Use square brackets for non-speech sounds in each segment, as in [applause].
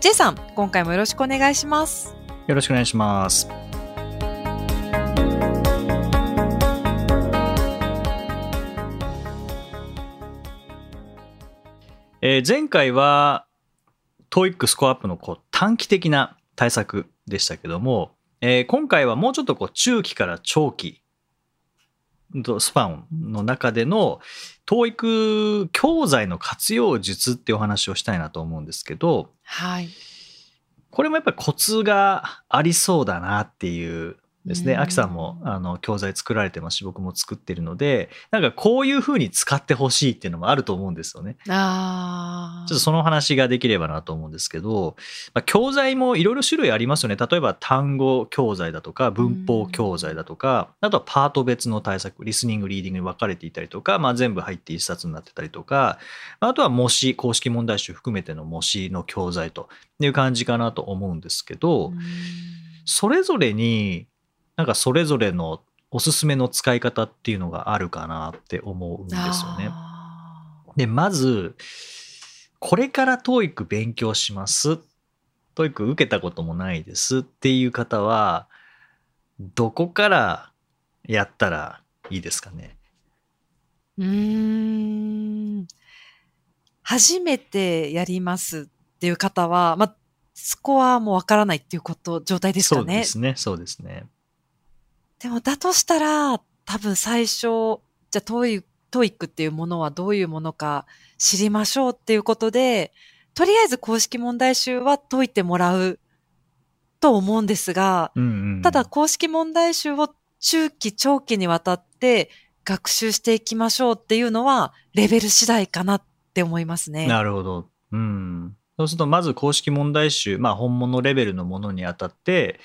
J さん、今回もよろしくお願いします。よろしくお願いしますえー前回は TOEIC スコアアップのこう短期的な対策でしたけども、えー今回はもうちょっとこう中期から長期とスパンの中での TOEIC 教材の活用術っていうお話をしたいなと思うんですけど、はい。これもやっぱりコツがありそうだなっていうですね。うんアキさんもあの教材作られてますし、僕も作ってるので、なんかこういう風に使ってほしいっていうのもあると思うんですよね。あーちょっとその話ができればなと思うんですけど、まあ、教材もいろいろ種類ありますよね。例えば単語教材だとか文法教材だとか、あとはパート別の対策、リスニング、リーディングに分かれていたりとか、まあ、全部入って一冊になってたりとか、あとは模試、公式問題集含めての模試の教材という感じかなと思うんですけど、うんそれぞれになんかそれぞれのおすすめの使い方っていうのがあるかなって思うんですよね。あで、まず、これから TOEIC 勉強します。TOEIC 受けたこともないですっていう方は、どこからやったらいいですかね？ーうーん初めてやりますっていう方は、まあ、スコアもわからないっていうこと、状態ですそかね？うですね。そうですね。でも、だとしたら、多分最初、じゃあ、トイ TOEIC っていうものはどういうものか知りましょうっていうことで、とりあえず公式問題集は解いてもらうと思うんですが、うんうん、ただ公式問題集を中期、長期にわたって学習していきましょうっていうのは、レベル次第かなって思いますね。なるほど。うん。そうすると、まず公式問題集、まあ本物レベルのものにあたって、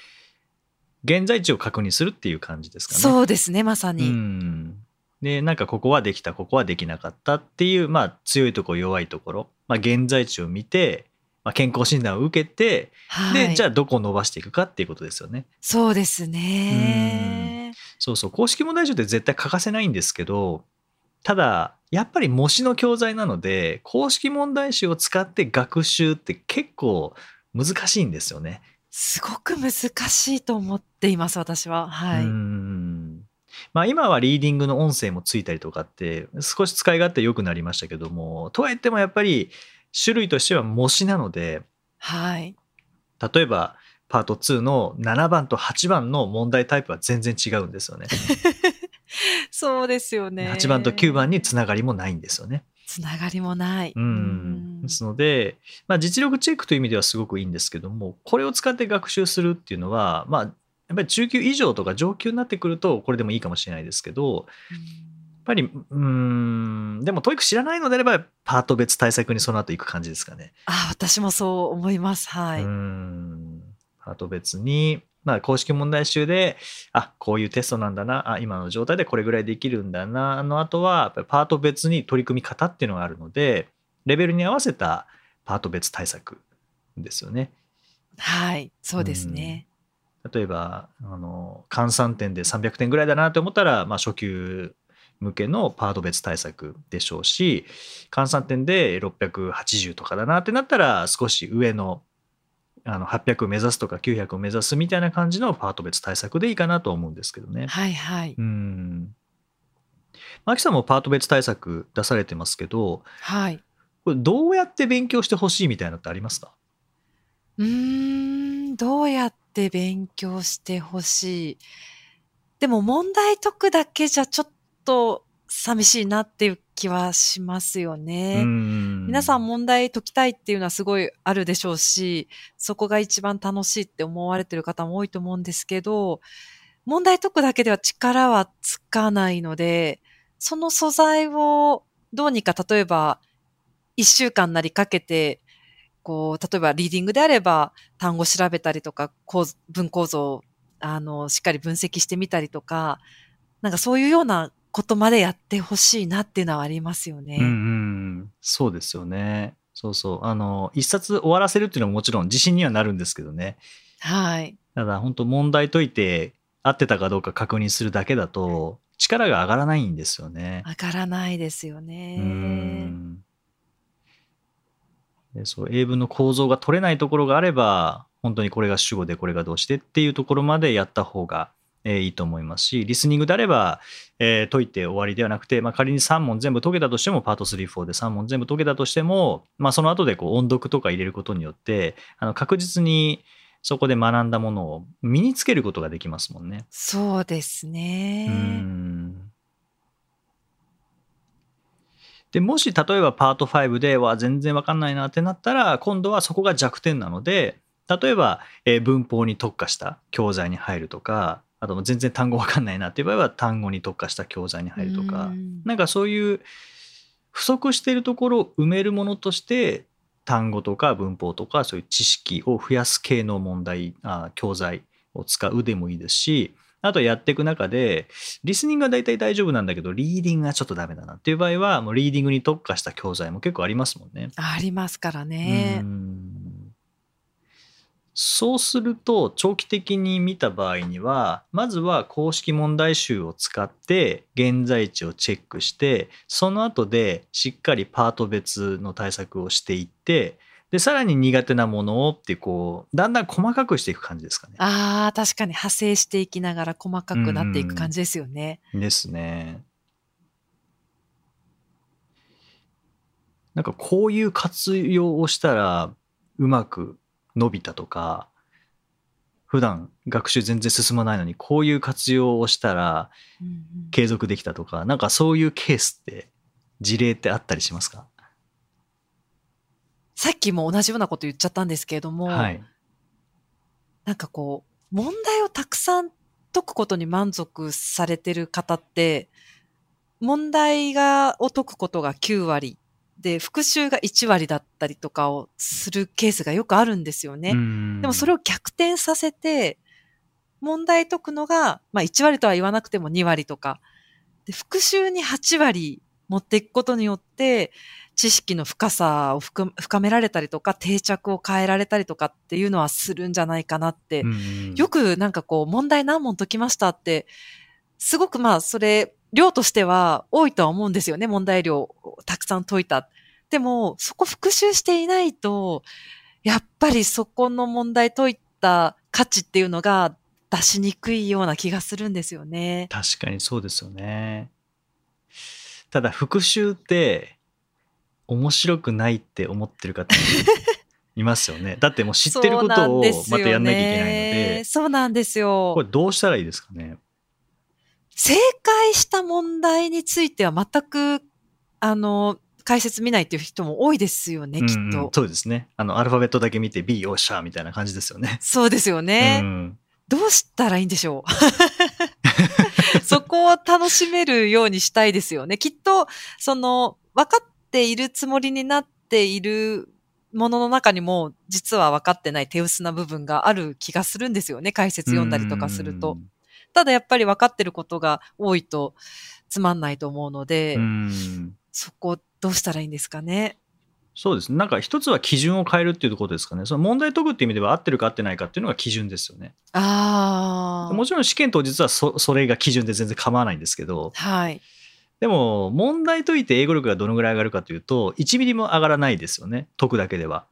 現在地を確認するっていう感じですかね。そうですね、まさうに。ん。で、なんかここはできた、ここはできなかったっていう、まあ強いところ、弱いところ、まあ現在地を見て、まあ、健康診断を受けて、はい。で、じゃあどこを伸ばしていくかっていうことですよね。そうですね。そうそう、公式問題集って絶対欠かせないんですけど、ただ、やっぱり模試の教材なので、公式問題集を使って学習って結構難しいんですよね。すごく難しいと思っています、私は。はうい。んまあ今はリーディングの音声もついたりとかって少し使い勝手良くなりましたけども、とはいってもやっぱり種類としては模試なので、はい。例えばパート2の7番と8番の問題タイプは全然違うんですよね。[laughs] そうですよね。8番と9番につながりもないんですよね。つながりもない。ううんん。ですので、まあ、実力チェックという意味ではすごくいいんですけども、これを使って学習するっていうのは、まあ、やっぱり中級以上とか上級になってくると、これでもいいかもしれないですけど、やっぱり、うーん、でも、 TOEIC 知らないのであれば、パート別対策にその後行く感じですかね。あ、私もそう思います。はい。ん、パート別に、まあ、公式問題集で、あ、こういうテストなんだな、あ、今の状態でこれぐらいできるんだな、の後は、パート別に取り組み方っていうのがあるので、レベルに合わせたパート別対策ですよね。はい。そうですね。例えば、あの、換算点で300点ぐらいだなと思ったら、まあ、初級向けのパート別対策でしょうし、換算点で680とかだなってなったら、少し上のあの800を目指すとか900を目指すみたいな感じのパート別対策でいいかなと思うんですけどね。はいはい。うん。マキさんもパート別対策出されてますけど、はい。これどうやって勉強してほしいみたいなのってありますか？うーん、どうやって勉強してほしい。でも問題解くだけじゃちょっと寂しいなっていう気はしますよね。うん皆さん問題解きたいっていうのはすごいあるでしょうし、そこが一番楽しいって思われてる方も多いと思うんですけど、問題解くだけでは力はつかないので、その素材をどうにか例えば一週間なりかけてこう、例えばリーディングであれば単語調べたりとか、構図文構造をあの、しっかり分析してみたりとか、なんかそういうようなことまでやってほしいなっていうのはありますよね。うんうん、そうですよね。そうそう。あの、一冊終わらせるっていうのはもちろん自信にはなるんですけどね。はい。ただ本当問題解いて合ってたかどうか確認するだけだと力が上がらないんですよね。上がらないですよね。うんでそう英文の構造が取れないところがあれば本当にこれが主語でこれが動詞でっていうところまでやった方が、えーいいと思いますしリスニングであれば、えー解いて終わりではなくて、まあ、仮に3問全部解けたとしてもパート34で3問全部解けたとしても、まあ、その後でこう音読とか入れることによってあの確実にそこで学んだものを身につけることができますもんね。そうですね。うんでもし例えばパート5では全然わかんないなってなったら今度はそこが弱点なので例えば、えー文法に特化した教材に入るとかあと全然単語わかんないなっていう場合は単語に特化した教材に入るとかうんなんかそういう不足しているところを埋めるものとして単語とか文法とかそういう知識を増やす系の問題あ教材を使うでもいいですしあとやっていく中でリスニングは大体大丈夫なんだけどリーディングがちょっとダメだなっていう場合はもうリーディングに特化した教材も結構ありますもんね。ありますからねう。んそうすると長期的に見た場合にはまずは公式問題集を使って現在地をチェックしてその後でしっかりパート別の対策をしていってでさらに苦手なものをってこうだんだん細かくしていく感じですかね。ああ、確かに派生していきながら細かくなっていく感じですよね。ですね。なんかこういう活用をしたらうまく伸びたとか普段学習全然進まないのにこういう活用をしたらうんうん継続できたとかなんかそういうケースって事例ってあったりしますか？さっきも同じようなこと言っちゃったんですけれども、はい。なんかこう、問題をたくさん解くことに満足されてる方って、問題が、を解くことが9割で、復習が1割だったりとかをするケースがよくあるんですよね。うんでもそれを逆転させて、問題解くのが、まあ1割とは言わなくても2割とか、で復習に8割持っていくことによって、知識の深さを深深められたりとか、定着を変えられたりとかっていうのはするんじゃないかなって。うんよくなんかこう、問題何問解きましたって、すごくまあそれ、量としては多いとは思うんですよね。問題量をたくさん解いた。でも、そこ復習していないと、やっぱりそこの問題解いた価値っていうのが出しにくいような気がするんですよね。確かにそうですよね。ただ復習って面白くないって思ってる方 [laughs] いますよね。だってもう知ってることをまたやんなきゃいけないので、そうなんですよこれどうしたらいいですかね？正解した問題については全く、あの、解説見ないっていう人も多いですよね、きっと。うんうんそうですね。あのアルファベットだけ見て B よっしゃーみたいな感じですよね。そうですよね。うんどうしたらいいんでしょう？[laughs] そこを楽しめるようにしたいですよね。きっと、その、分かっているつもりになっているものの中にも、実は分かってない手薄な部分がある気がするんですよね。解説読んだりとかすると。。ただやっぱり分かってることが多いとつまんないと思うので、そこどうしたらいいんですかね？そうですね。なんか一つは基準を変えるっていうことですかね。その問題解くっていう意味では合ってるか合ってないかっていうのが基準ですよね。ああ。もちろん試験当日はそそれが基準で全然構わないんですけど、はい。でも問題解いて英語力がどのぐらい上がるかというと1ミリも上がらないですよね解くだけでは、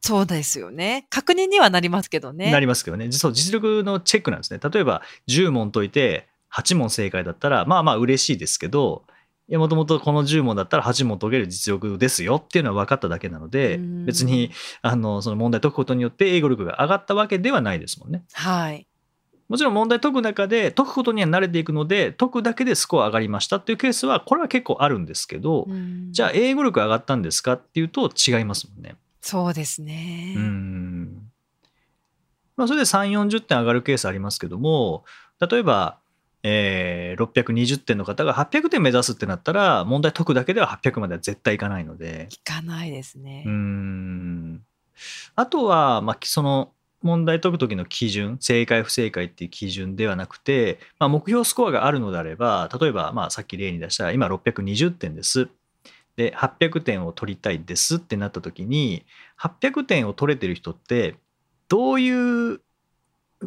そうですよね。確認にはなりますけどね。なりますけどね実は実力のチェックなんですね例えば10問解いて8問正解だったらまあまあ嬉しいですけどいやもともとこの10問だったら8問解ける実力ですよっていうのは分かっただけなのでうん別にあのその問題解くことによって英語力が上がったわけではないですもんねはい。もちろん問題解く中で解くことには慣れていくので解くだけでスコア上がりましたっていうケースはこれは結構あるんですけど、じゃああ、英語力上がったんですかっていうと違いますもんね。そうですね。うん。まあそれで3、40点上がるケースありますけども、例えば、えー620点の方が800点目指すってなったら、問題解くだけでは800までは絶対いかないので、聞かないですね。うーん。あとは、まあ、その問題解く時の基準正解不正解っていう基準ではなくて、まあ、目標スコアがあるのであれば例えば、まあ、さっき例に出した今620点ですで800点を取りたいですってなった時に800点を取れてる人ってどういう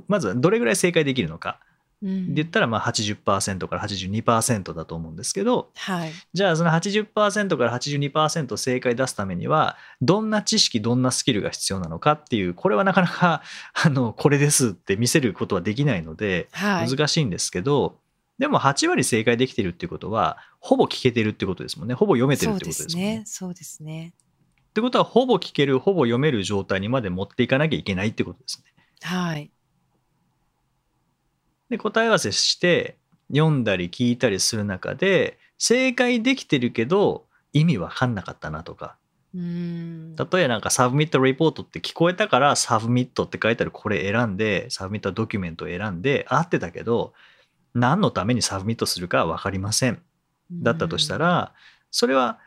まずはどれぐらい正解できるのかうんで言ったらまあ80%から82%だと思うんですけどはい。じゃあその80%から82%正解出すためにはどんな知識どんなスキルが必要なのかっていうこれはなかなか [laughs] あのこれですって見せることはできないのではい。難しいんですけど、でも8割正解できてるっていうことはほぼ聞けてるってことですもんねほぼ読めてるってことですすもんね。ね。そうですね。ってことはほぼ聞けるほぼ読める状態にまで持っていかなきゃいけないってことですね。はい。で答え合わせして読んだり聞いたりする中で正解できてるけど意味わかんなかったなとかうん。例えばなんか submit report って聞こえたから submit って書いてあるこれ選んで submit document を選んで合ってたけど何のために submit するかは分かりませんだったとしたらそれは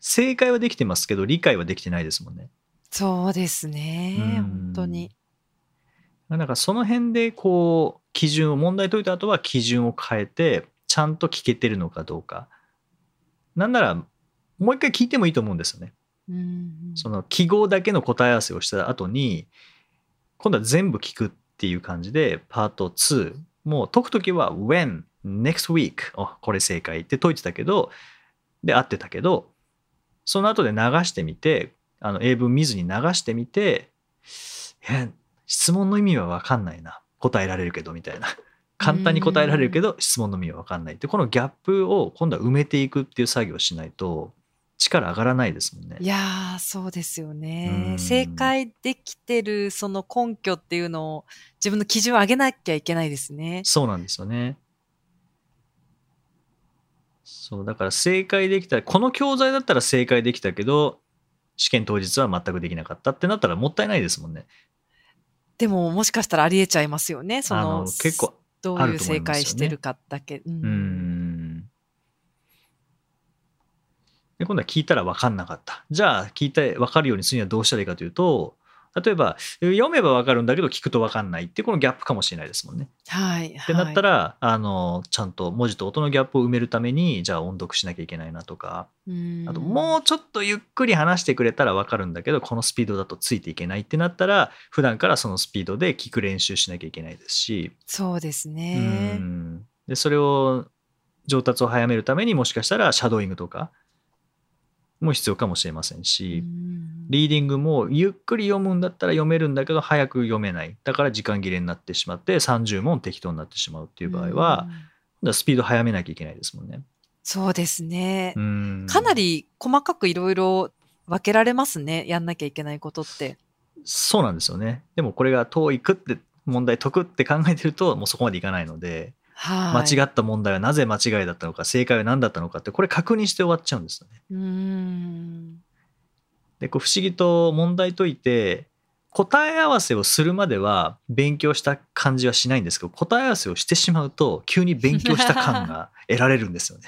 正解はできてますけど理解はできてないですもんね。そうですね。うん本当に。だからその辺でこう基準を問題解いた後は基準を変えてちゃんと聞けてるのかどうかなんならもう一回聞いてもいいと思うんですよね。うん。その記号だけの答え合わせをした後に今度は全部聞くっていう感じでパート2もう解く時は when next week おこれ正解って解いてたけどで合ってたけどその後で流してみてあの英文見ずに流してみてえ質問の意味は分かんないな答えられるけどみたいな [laughs] 簡単に答えられるけど質問の意味は分かんないってこのギャップを今度は埋めていくっていう作業をしないと力上がらないですもんね。いやー、そうですようね。ん正解できてるその根拠っていうのを自分の基準を上げなきゃいけないですね。そうなんですよね。そう、だから正解できた、この教材だったら正解できたけど、試験当日は全くできなかったってなったらもったいないですもんね。でももしかしたらありえちゃいますよね。そあのの結構どういう正解してるかだけ。うん。で、今度は聞いたら分かんなかった。じゃあ、聞いて分かるようにするにはどうしたらいいかというと、例えば、読めば分かるんだけど聞くと分かんないってこのギャップかもしれないですもんね。はい。ってなったら、ら、あの、ちゃんと文字と音のギャップを埋めるために、じゃあ音読しなきゃいけないなとか、うんあともうちょっとゆっくり話してくれたら分かるんだけどこのスピードだとついていけないってなったら普段からそのスピードで聞く練習しなきゃいけないですし、そうですうね。んでそれを上達を早めるためにもしかしたらシャドーイングとかも必要かもしれませんし、うんリーディングもゆっくり読むんだったら読めるんだけど早く読めないだから時間切れになってしまって30問適当になってしまうっていう場合は、うんスピード早めなきゃいけないですもんね。そうですね。うんかなり細かくいろいろ分けられますね。やんなきゃいけないことって。そうなんですよね。でもこれが TOEIC って問題解くって考えてるともうそこまでいかないので、はい。間違った問題はなぜ間違いだったのか正解は何だったのかってこれ確認して終わっちゃうんですよね。うーん。でこう不思議と問題解いて答え合わせをするまでは勉強した感じはしないんですけど答え合わせをしてしまうと急に勉強した感が [laughs] 得られるんですよね。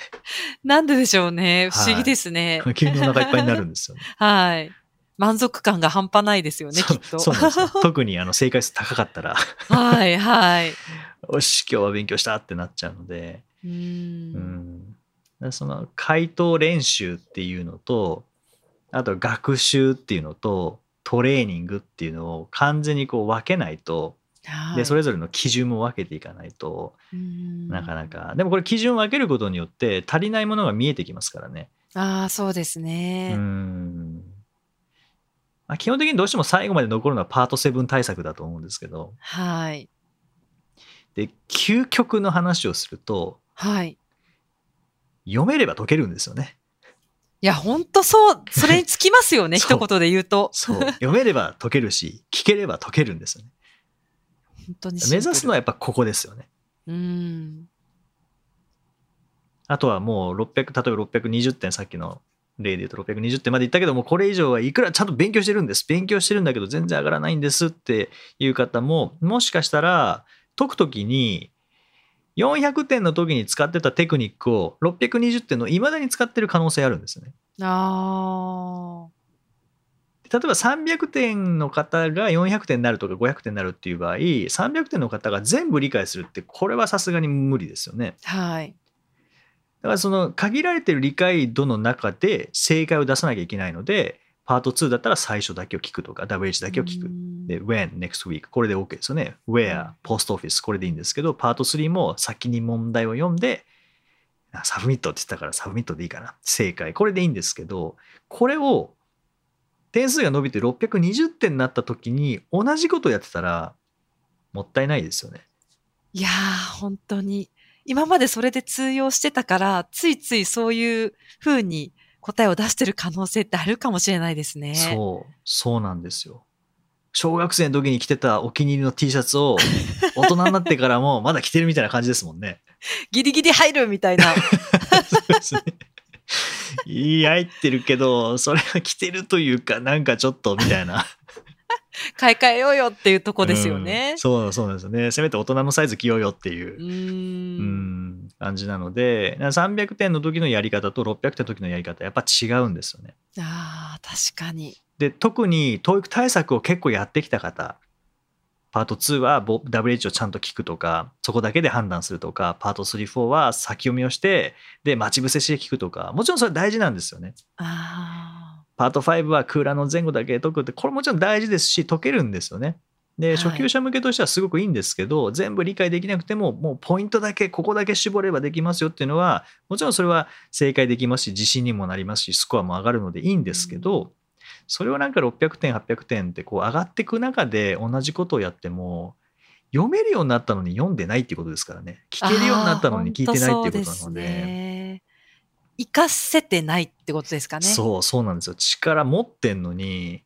なんででしょうね。不思議はいですね。急にお腹いっぱいになるんですよね。[laughs] はい。満足感が半端ないですよね、きっと。そうそうなんですよ [laughs] 特にあの正解数高かったらはい、はい。よし今日は勉強したってなっちゃうので。うー。うんその回答練習っていうのとあと学習っていうのとトレーニングっていうのを完全にこう分けないとはいでそれぞれの基準も分けていかないとうんなかなかでもこれ基準を分けることによって足りないものが見えてきますからね。ああ、そうですうね。んまあ、基本的にどうしても最後まで残るのはパート7対策だと思うんですけどはい。で究極の話をするとはい。読めれば解けるんですよね。いや、ほんとそう、それにつきますよね、[laughs] 一言で言うと。そう読めれば解けるし聞ければ解けるんですよね。本当に目指すのはは。やっぱここですよね。うん。あとはもう600例えば620点さっきの例で言うと620点までいったけどもこれ以上はいくらちゃんと勉強してるんです勉強してるんだけど全然上がらないんですっていう方ももしかしたら解くときに400点の時に使ってたテクニックを620点のいまだに使ってる可能性あるんですよね。ああ。例えば300点の方が400点になるとか500点になるっていう場合300点の方が全部理解するってこれはさすがに無理ですよね。はい。だからその限られてる理解度の中で正解を出さなきゃいけないのでパート2だったら最初だけを聞くとか WH だけを聞く。うんで、when, next week これで OK ですよね。where, post office これでいいんですけどパート3も先に問題を読んであ submit って言ったから submit でいいかな。正解。これでいいんですけどこれを点数が伸びて620点になった時に同じことをやってたらもったいないですよね。いやー、本当に。今までそれで通用してたから、ついついそういう風に答えを出してる可能性ってあるかもしれないですね。そう、そうなんですよ。小学生の時に着てたお気に入りの T シャツを大人になってからも [laughs] まだ着てるみたいな感じですもんね。ギリギリ入るみたいな。[laughs] そうですね。いい入ってるけど、それは着てるというか、なんかちょっとみたいな。買い替えようよっていうとこですよねうん。そうそうですよね。せめて大人のサイズ着ようよっていうう。んん感じなので300点の時のやり方と600点の時のやり方やっぱ違うんですよね。ああ、確かに。で特に TOEIC 対策を結構やってきた方パート2はボ WH をちゃんと聞くとかそこだけで判断するとかパート34は先読みをしてで待ち伏せして聞くとかもちろんそれ大事なんですよね。あパート5は空欄の前後だけ解くってこれもちろん大事ですし解けるんですよね。ではい初級者向けとしてはすごくいいんですけど、全部理解できなくてももうポイントだけここだけ絞ればできますよっていうのはもちろんそれは正解できますし自信にもなりますしスコアも上がるのでいいんですけど、それをなんか600点800点ってこう上がっていく中で同じことをやっても読めるようになったのに読んでないっていうことですからね聞あ。けるようになったのに聞いてないっていうことなので。ですね。活かせてないってことですかね。そうそうなんですよ力持ってんのに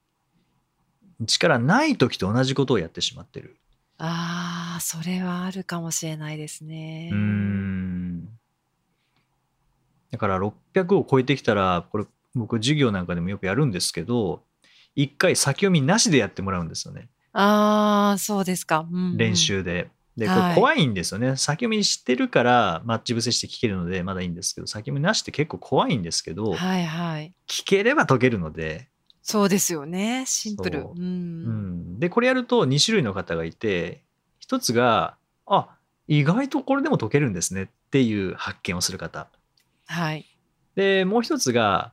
力ない時と同じことをやってしまってるああ、それはあるかもしれないですね。うーんだから600を超えてきたらこれ僕授業なんかでもよくやるんですけど一回先読みなしでやってもらうんですよねああ、そうですか。うんうん練。習で。でこはいれ怖いんですよね、先読み知ってるからマッチ伏せして聞けるのでまだいいんですけど先読みなしって結構怖いんですけど、はいはい。聞ければ解けるのでそうですよね。シンプル。そうう。うんん、でこれやると2種類の方がいて一つがあ意外とこれでも解けるんですねっていう発見をする方はい。でもう一つが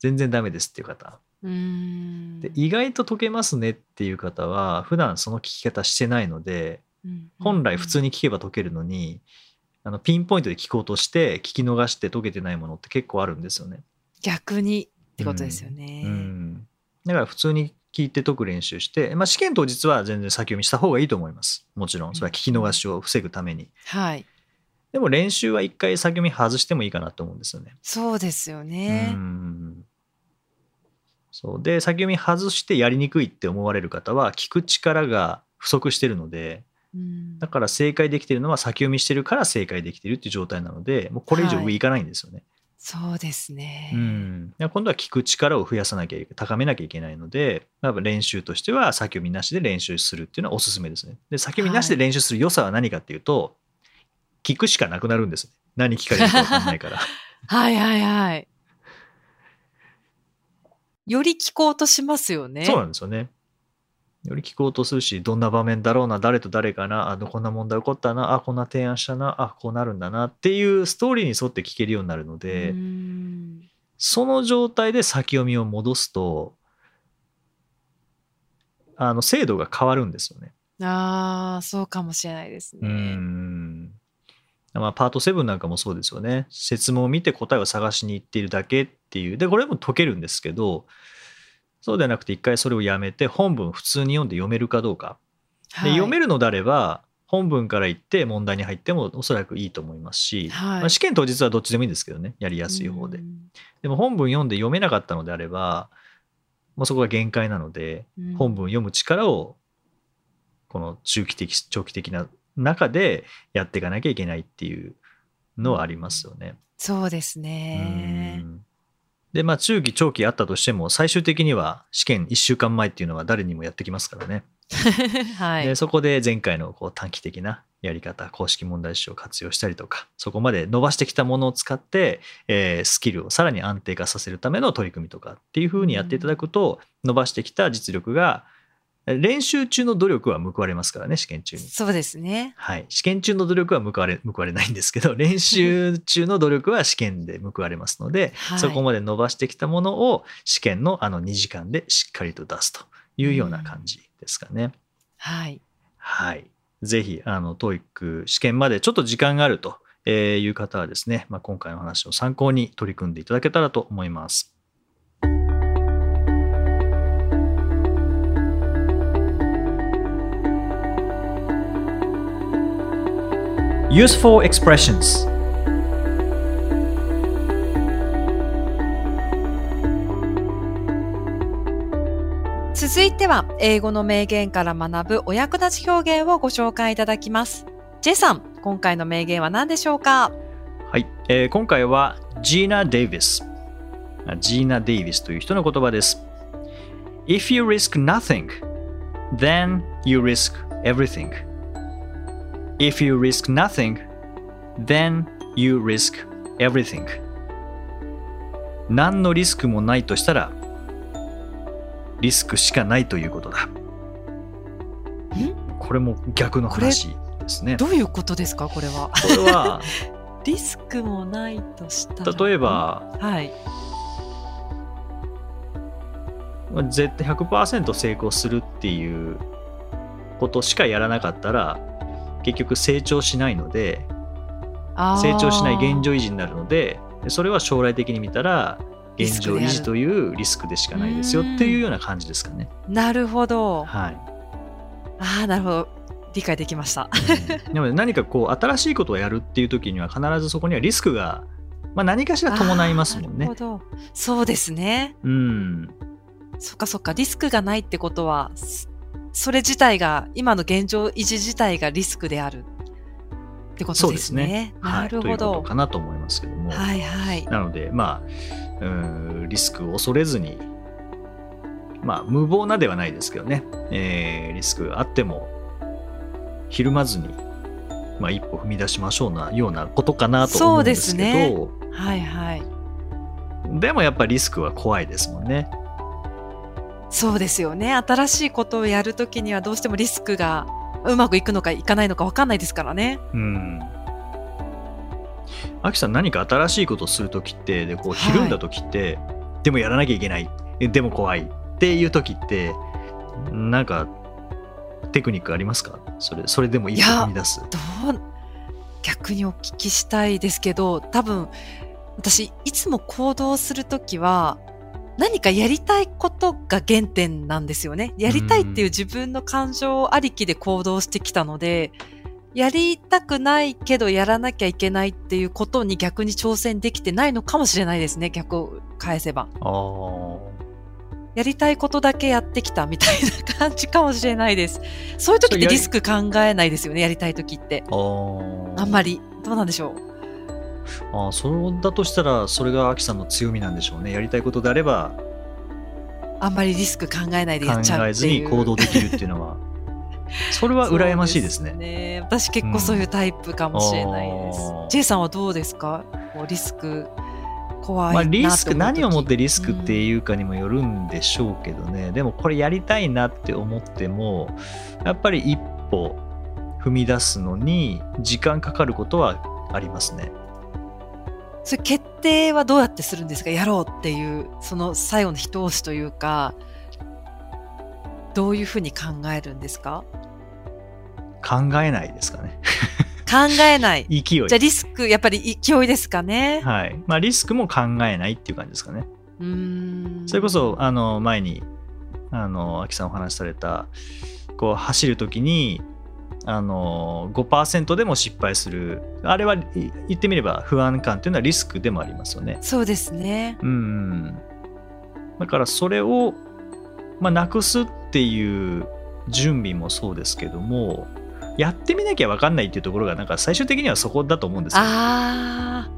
全然ダメですっていう方うーん。で意外と解けますねっていう方は普段その聞き方してないのでうん本来普通に聞けば解けるのにあのピンポイントで聞こうとして聞き逃して解けてないものって結構あるんですよね。逆にってことですよね。うん、だから普通に聞いて解く練習して、まあ、試験当日は全然先読みした方がいいと思います。もちろん。それは聞き逃しを防ぐために。はい。でも練習は一回先読み外してもいいかなと思うんですよね。そうですよね。うん。そう。で先読み外してやりにくいって思われる方は聞く力が不足してるのでうんだから正解できてるのは先読みしてるから正解できてるっていう状態なのでもうこれ以上上いかないんですよね、そうですね。うん、今度は聞く力を増やさなきゃいけ高めなきゃいけないので、まあ、練習としては先読みなしで練習するっていうのはおすすめですね。で先読みなしで練習する良さは何かっていうと、聞くしかなくなるんですね。何聞かれるか分かんないから。[laughs] はいはいはい。より聞こうとしますよね。そうなんですよね。より聞こうとするし、どんな場面だろうな、誰と誰かな、あこんな問題起こったな、あこんな提案したな、あこうなるんだなっていうストーリーに沿って聞けるようになるので、うんその状態で先読みを戻すと、あの精度が変わるんですよね。ああ、そうかもしれないですうね。ん。まあ、パート7なんかもそうですよね。説問を見て答えを探しに行っているだけっていう。で、これも解けるんですけど、そうではなくて一回それをやめて本文普通に読んで読めるかどうか。ではい読めるのであれば、本文から言って問題に入ってもおそらくいいと思いますし、はいまあ試験当日はどっちでもいいんですけどね、やりやすい方でう。んでも本文読んで読めなかったのであれば、もうそこが限界なので、うん本文読む力をこの中期的長期的な中でやっていかなきゃいけないっていうのはありますよね。そうですねう。んでまあ中期長期あったとしても最終的には試験1週間前っていうのは誰にもやってきますからね。[laughs] はい。でそこで前回のこう短期的なやり方公式問題集を活用したりとかそこまで伸ばしてきたものを使って、えースキルをさらに安定化させるための取り組みとかっていうふうにやっていただくと、伸ばしてきた実力が練習中の努力は報われますからね試験中に。そうですね。はい、試験中の努力は報われ報われないんですけど [laughs] 練習中の努力は試験で報われますので、はいそこまで伸ばしてきたものを試験のあの2時間でしっかりと出すというような感じですかね。はい。はい。ぜひ、あの、TOEIC 試験までちょっと時間があるという方はですね、まあ、今回の話を参考に取り組んでいただけたらと思います。Useful expressions 続いては、英語の名言から学ぶお役立ち表現をご紹介いただきます。J さん、今回の名言は何でしょうか？はい、えー今回はジーナ・デイビス。あジーナ・デイビスという人の言葉です。If you risk nothing, then you risk everything. If you risk nothing, then you risk everything. 何のリスクもないとしたら、リスクしかないということだ。これも逆の話ですね。どういうことですか？これは。これは、[laughs] リスクもないとしたら。例えば、はい。まあ絶対100%成功するっていうことしかやらなかったら結局成長しないので成長しない現状維持になるのででそれは将来的に見たら現状維持というリスクでしかないですよっていうような感じですかね。なるほど。はい、ああ、なるほど。理解できました。うんでも何かこう新しいことをやるっていう時には必ずそこにはリスクが、まあ、何かしら伴いますもんねあーなる。ほど。そうですね。うん、そっかそっか。リスクがないってことは、そそれ自体が、今の現状維持自体がリスクであるってことですすねね。。は、ないるほということど。かなと思いますけども。はいはい。なので、まあ、うーんリスクを恐れずに、まあ、無謀なではないですけどね、えーリスクがあっても、ひるまずに、まあ、一歩踏み出しましょうなようなことかなと思うんですけど、そうですはいはい。でもやっぱリスクは怖いですもんね。そうですよね。新しいことをやるときにはどうしてもリスクがうまくいくのかいかないのかわかんないですからね。うん。アキさん、何か新しいことをするときって、でこうはいひるんだときって、でもやらなきゃいけない、えでも怖いっていうときって、なんかテクニックありますか？それそれでも一歩踏み出す。どう、逆にお聞きしたいですけど、多分、私、いつも行動するときは、何かやりたいことが原点なんですよね。やりたいっていう自分の感情ありきで行動してきたので、やりたくないけどやらなきゃいけないっていうことに逆に挑戦できてないのかもしれないですね。逆を返せば。やりたいことだけやってきたみたいな感じかもしれないです。そういう時ってリスク考えないですよね。やりたい時って。あんまり。どうなんでしょう。あーそうだとしたら、それがアキさんの強みなんでしょうね。やりたいことであれば、あんまりリスク考えないで考やっちゃうえずっていう。に行動できるっていうのは、[laughs] それは羨ましいですね。ね私結構そういうタイプかもしれないです。うん J さんはどうですか？こうリスク怖いまあ、なリスク何をもってリスクうんっていうかにもよるんでしょうけどね、でもこれやりたいなって思ってもやっぱり一歩踏み出すのに時間かかることはありますね。それ決定はどうやってするんですか？やろうっていう、その最後の一押しというか、どういうふうに考えるんですか？考えないですかね。考えない。[laughs] 勢い。じゃあリスク、やっぱり勢いですかね？はい。まあリスクも考えないっていう感じですかね。うーん。それこそ、あの、前に、あの、秋さんお話しされた、こう、走るときに、あの、5%でも失敗する。あれはい言ってみれば不安感っていうのはリスクでもありますよね。そうですね。うん。だからそれを、まあ、なくすっていう準備もそうですけども、やってみなきゃ分かんないっていうところが、なんか最終的にはそこだと思うんですよ。ああ、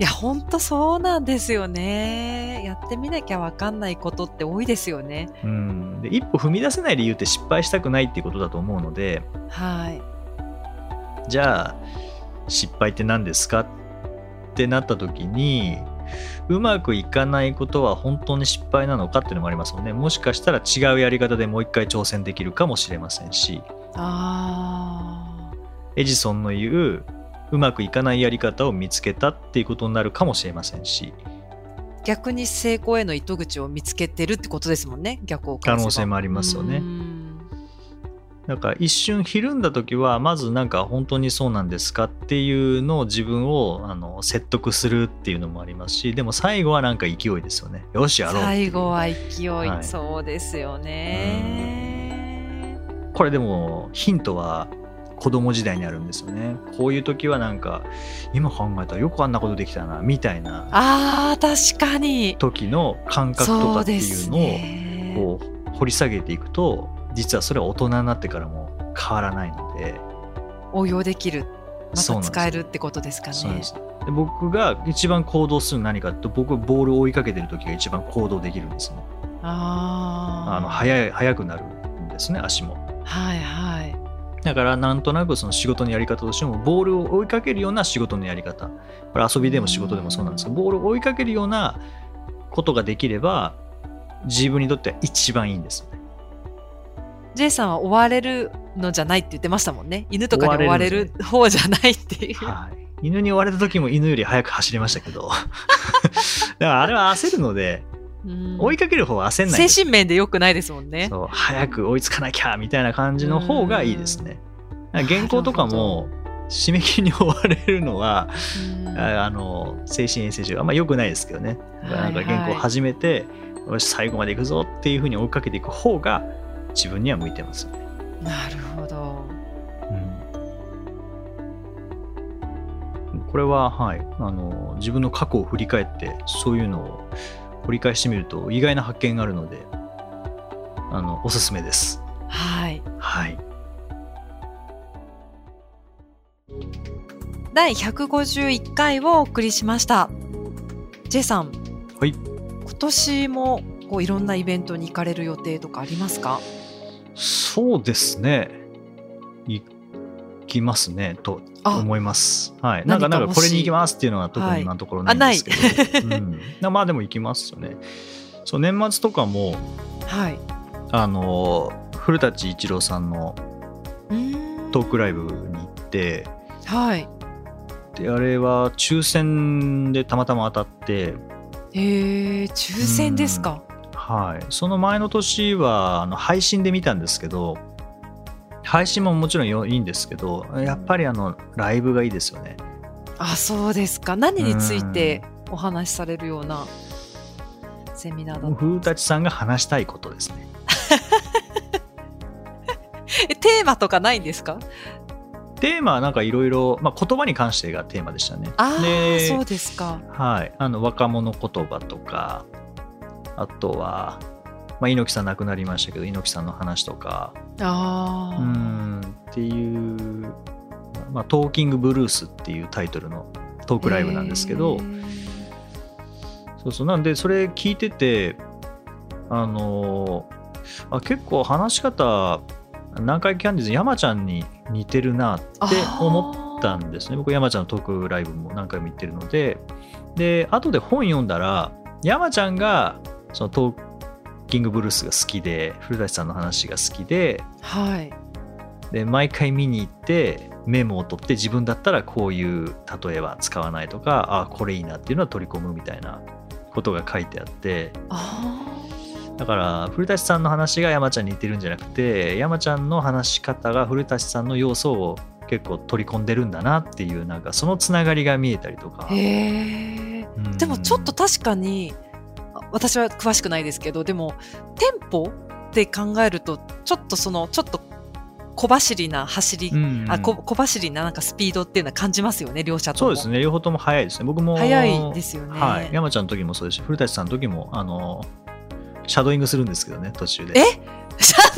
いや、ほんとそうなんですよね。やってみなきゃわかんないことって多いですよね。うん、で一歩踏み出せない理由って失敗したくないっていうことだと思うのではい。じゃあ失敗って何ですか？ってなった時にうまくいかないことは本当に失敗なのかっていうのもありますよねもしかしたら違うやり方でもう一回挑戦できるかもしれませんしあエジソンの言ううまくいかないやり方を見つけたっていうことになるかもしれませんし。ー逆に成功への糸口を見つけてるってことですもんね。逆を可能性もありますよね。うん。だから一瞬ひるんだ時はまずなんか本当にそうなんですかっていうのを自分をあの説得するっていうのもありますしでも最後はなんか勢いですよね。よしやろう最後は勢い、はい。そうですよね。これでもヒントは子供時代にあるんですよねこういう時はなんか今考えたらよくあんなことできたなみたいなああ、確かに。時の感覚とかっていうのをね。こう掘り下げていくと実はそれは大人になってからも変わらないので応用できる。また使えるってことですかねで。僕が一番行動するの何かって僕はボールを追いかけてる時が一番行動できるんですねああ。あの速い速くなるんですね足もはいはい。だからなんとなくその仕事のやり方としてもボールを追いかけるような仕事のやり方これ遊びでも仕事でもそうなんですけどボールを追いかけるようなことができれば自分にとっては一番いいんですよね J さんは追われるのじゃないって言ってましたもんね。犬とかに追われる方じゃないっていう。はい、犬に追われた時も犬より速く走りましたけど [laughs] だからあれは焦るのでうん追いかける方は焦んない精神面で良くないですもんね。そう早く追いつかなきゃみたいな感じの方がいいですね。うん原稿とかも締め切りに追われるのは、うんああの精神衛生上あんま良くないですけどね。なんかはいはい原稿始めて、よし最後まで行くぞっていうふうに追いかけていく方が自分には向いてますよね。なるほど。うんこれは、はい、あの自分の過去を振り返ってそういうのを掘り返してみると意外な発見があるのであのおすすめです。はい。はい、第151回をお送りしました。J さん。はい今年もこういろんなイベントに行かれる予定とかありますか？そうですね。行きますね、とあ思います。はい。なんか、なんかこれに行きますっていうのは特はいに今のところないんですけど。[laughs] うん、なまあでも行きますよね。そう、年末とかも、はい。あの、古舘一郎さんのうーんトークライブに行って、はい。で、あれは抽選でたまたま当たって、へえ、抽選ですか？はい。その前の年は、あの、配信で見たんですけど、配信ももちろんよいいんですけど、やっぱりあの、ライブがいいですよね。あ、そうですか。何についてお話しされるようなセミナーだった古舘さんが話したいことですね。[laughs] え、テーマとかないんですか？テーマはなんかいろいろ、まあ、言葉に関してがテーマでしたね。あそうですか。はい、あの若者言葉とか、あとは、まあ、猪木さん亡くなりましたけど、猪木さんの話とか、ああ。うんっていう、まあ、トーキングブルースっていうタイトルのトークライブなんですけど、そうそう、なんで、それ聞いてて、あのーあ結構話し方、南海キャンディーズ山ちゃんに似てるなって思ったんですね。僕、山ちゃんのトークライブも何回も行ってるので、で、後で本読んだら、山ちゃんがそのトーキングブルースが好きで、古舘さんの話が好きで、はい。で毎回見に行ってメモを取って自分だったらこういう例えは使わないとかあこれいいなっていうのは取り込むみたいなことが書いてあってあだから古舘さんの話が山ちゃんに似てるんじゃなくて山ちゃんの話し方が古舘さんの要素を結構取り込んでるんだなっていうなんかそのつながりが見えたりとか。うんでもちょっと確かに、あ私は詳しくないですけど、でも、テンポって考えると、ちょっとその、ちょっと小走りな走り、うんあこ小走りななんかスピードっていうのは感じますよね、両者とも。そうですね両方とも早いですね。僕も早いですよね。はい、山ちゃんの時もそうですし古舘さんの時もあのシャドーイングするんですけどね途中で。え？[laughs] シャド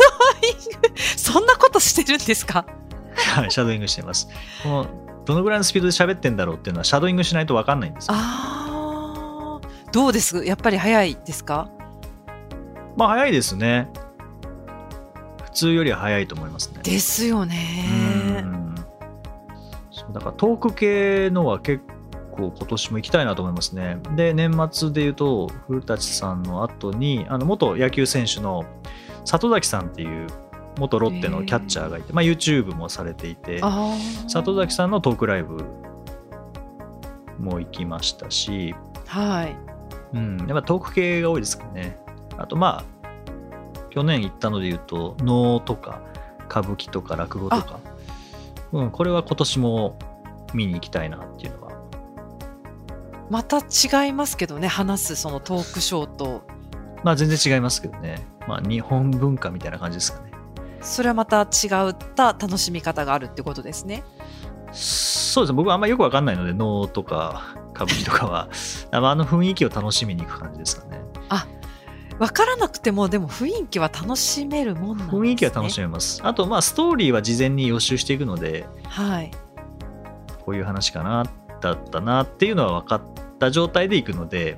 ーイング、そんなことしてるんですか？[laughs] はい、シャドーイングしてます。このどのぐらいのスピードで喋ってんだろうっていうのはシャドーイングしないと分かんないんですよ。あーどうです？やっぱり早いですか？まあ早いですね。普通よりは早いと思いますね。ですようね。ん。そうだからトーク系のは結構今年も行きたいなと思いますね。で年末で言うと古舘さんの後にあの元野球選手の里崎さんっていう元ロッテのキャッチャーがいて、まあ、YouTube もされていて里崎さんのトークライブも行きましたし、はい。うん、やっぱトーク系が多いですかね。あとまあ、去年行ったので言うと、能とか歌舞伎とか落語とか、うん、これは今年も見に行きたいなっていうのは。また違いますけどね、話すそのトークショーと、まあ全然違いますけどね。まあ日本文化みたいな感じですかね。それはまた違った楽しみ方があるってことですね。そうですね。僕はあんまよくわかんないので、能とか歌舞伎とかは、[laughs] あの雰囲気を楽しみに行く感じですかね。わからなくても、でも雰囲気は楽しめるもんなんですね。雰囲気は楽しめます。あとまあストーリーは事前に予習していくので、はい。こういう話かなだったなっていうのは分かった状態でいくので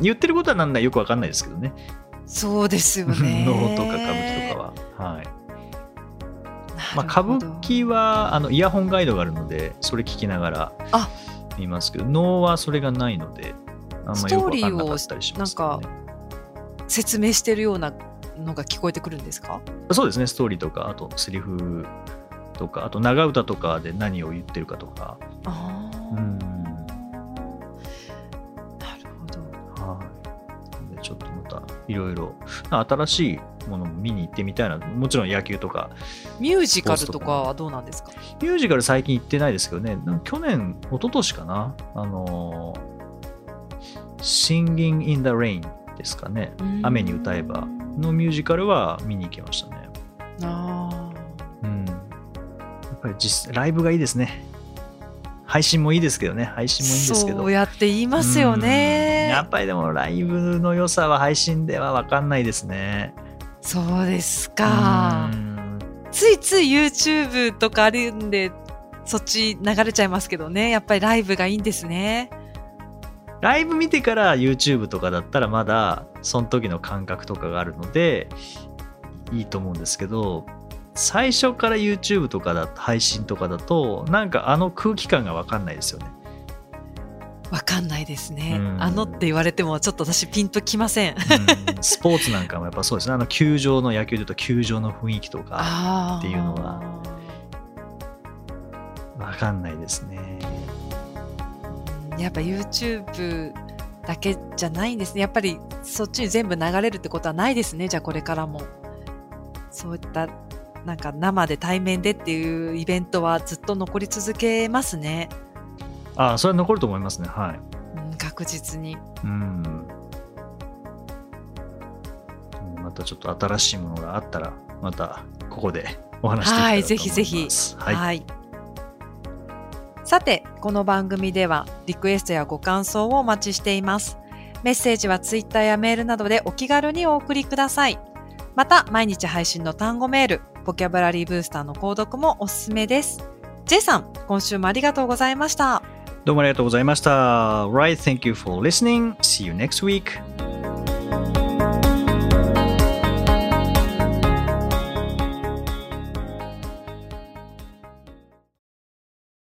言ってることはなんだよく分かんないですけどねそうですよね。[laughs] 能とか歌舞伎とかは、はいまあ、歌舞伎はあのイヤホンガイドがあるのでそれ聞きながらあ。見ますけど能はそれがないのであんまよく分かんなかったりします、ね、なん説明してるようなのが聞こえてくるんですか？そうですねストーリーとかあとセリフとかあと長歌とかで何を言ってるかとか。ああ。うんちょっとまたいろいろ新しいものも見に行ってみたいな。もちろん野球とか、ミュージカルとかはどうなんですか？ミュージカル最近行ってないですけどね、去年、一昨年かな、あのー、Singing in the Rain ですかね。雨に歌えばのミュージカルは見に行きましたね。あうん。やっぱり実ライブがいいですね。配信もいいですけどね、配信もいいんですけど。そうやって言いますようんねや。っぱりでもライブの良さは配信では分かんないですね。そうですかう。んついつい YouTube とかあるんで、そっち流れちゃいますけどね。やっぱりライブがいいんですね。ライブ見てから YouTube とかだったらまだその時の感覚とかがあるのでいいと思うんですけど最初から YouTube とかだと配信とかだとなんかあの空気感が分かんないですよね。わかんないですねう。んあのって言われてもちょっと私ピンときません。うんスポーツなんかもやっぱそうですねあの球場の野球でいうと球場の雰囲気とかっていうのは分かんないですね。やっぱ YouTube だけじゃないんですね。やっぱりそっちに全部流れるってことはないですね。じゃあこれからも。そういったなんか生で対面でっていうイベントはずっと残り続けますね。ああそれは残ると思いますねはい。うん、確実に。うん。またちょっと新しいものがあったら、またここでお話していきたいなと思います。はい、ぜひぜひ。はい。はい。さて、この番組ではリクエストやご感想をお待ちしています。メッセージはツイッターやメールなどでお気軽にお送りください。また、毎日配信の単語メール、ボキャブラリーブースターの購読もおすすめです。J さん、今週もありがとうございました。どうもありがとうございました。Right, thank you for listening. See you next week.